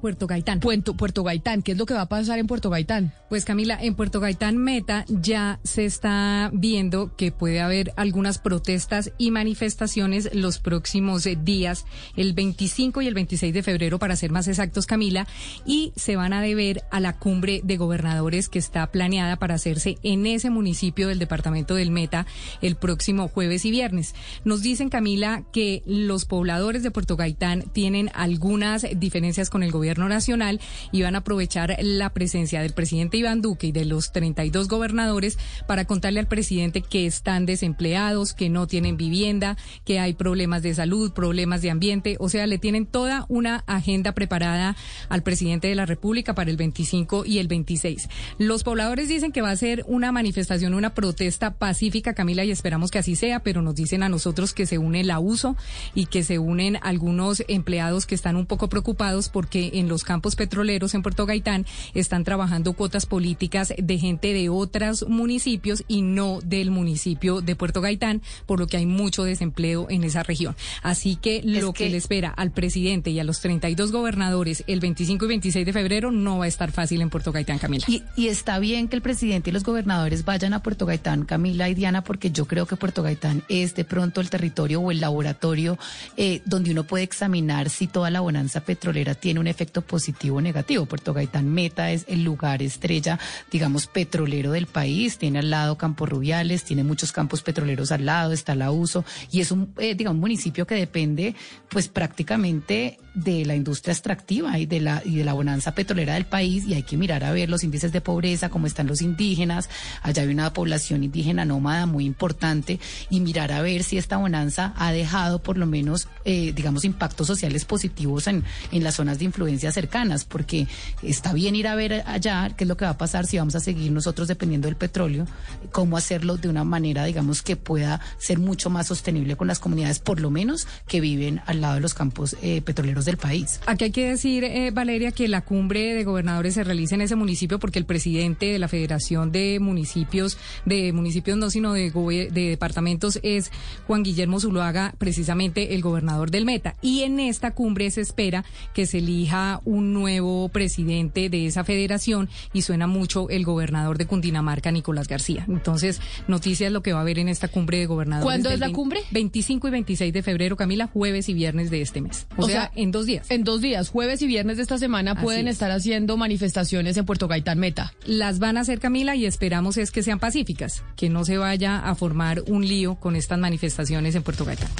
Puerto Gaitán. Puerto, Puerto Gaitán, ¿qué es lo que va a pasar en Puerto Gaitán? Pues Camila, en Puerto Gaitán Meta ya se está viendo que puede haber algunas protestas y manifestaciones los próximos eh, días, el 25 y el 26 de febrero para ser más exactos Camila, y se van a deber a la cumbre de gobernadores que está planeada para hacerse en ese municipio del departamento del Meta el próximo jueves y viernes. Nos dicen Camila que los pobladores de Puerto Gaitán tienen algunas diferencias con el gobierno nacional y van a aprovechar la presencia del presidente Iván Duque y de los 32 gobernadores para contarle al presidente que están desempleados, que no tienen vivienda, que hay problemas de salud, problemas de ambiente, o sea, le tienen toda una agenda preparada al presidente de la República para el 25 y el 26. Los pobladores dicen que va a ser una manifestación, una protesta pacífica, Camila, y esperamos que así sea, pero nos dicen a nosotros que se une la uso y que se unen algunos empleados que están un poco preocupados porque en los campos petroleros en Puerto Gaitán están trabajando cuotas políticas de gente de otros municipios y no del municipio de Puerto Gaitán, por lo que hay mucho desempleo en esa región. Así que lo que... le espera al presidente y a los 32 gobernadores el 25 y 26 de febrero no va a estar fácil en Puerto Gaitán, Camila. Y, y está bien que el presidente y los gobernadores vayan a Puerto Gaitán, Camila y Diana, porque yo creo que Puerto Gaitán es de pronto el territorio o el laboratorio eh, donde uno puede examinar si toda la bonanza petrolera tiene un efecto positivo o negativo. Puerto Gaitán Meta es el lugar estrella, digamos, petrolero del país. Tiene al lado Campos Rubiales, tiene muchos campos petroleros al lado, está la uso y es un, eh, digamos, municipio que depende, pues prácticamente de la industria extractiva y de la y de la bonanza petrolera del país y hay que mirar a ver los índices de pobreza, cómo están los indígenas, allá hay una población indígena nómada muy importante y mirar a ver si esta bonanza ha dejado por lo menos, eh, digamos, impactos sociales positivos en, en las zonas de influencia cercanas, porque está bien ir a ver allá qué es lo que va a pasar si vamos a seguir nosotros dependiendo del petróleo, cómo hacerlo de una manera, digamos, que pueda ser mucho más sostenible con las comunidades, por lo menos que viven al lado de los campos eh, petroleros del país. Aquí hay que decir, eh, Valeria, que la cumbre de gobernadores se realiza en ese municipio porque el presidente de la Federación de Municipios, de municipios no, sino de, de departamentos, es Juan Guillermo Zuluaga, precisamente el gobernador del Meta. Y en esta cumbre se espera que se elija un nuevo presidente de esa federación y suena mucho el gobernador de Cundinamarca, Nicolás García. Entonces, noticias lo que va a haber en esta cumbre de gobernadores. ¿Cuándo es la cumbre? 25 y 26 de febrero, Camila, jueves y viernes de este mes. O, sea, en dos días. En dos días, jueves y viernes de esta semana pueden estar haciendo manifestaciones en Puerto Gaitán Meta. Las van a hacer, Camila, y esperamos es que sean pacíficas, que no se vaya a formar un lío con estas manifestaciones en Puerto Gaitán.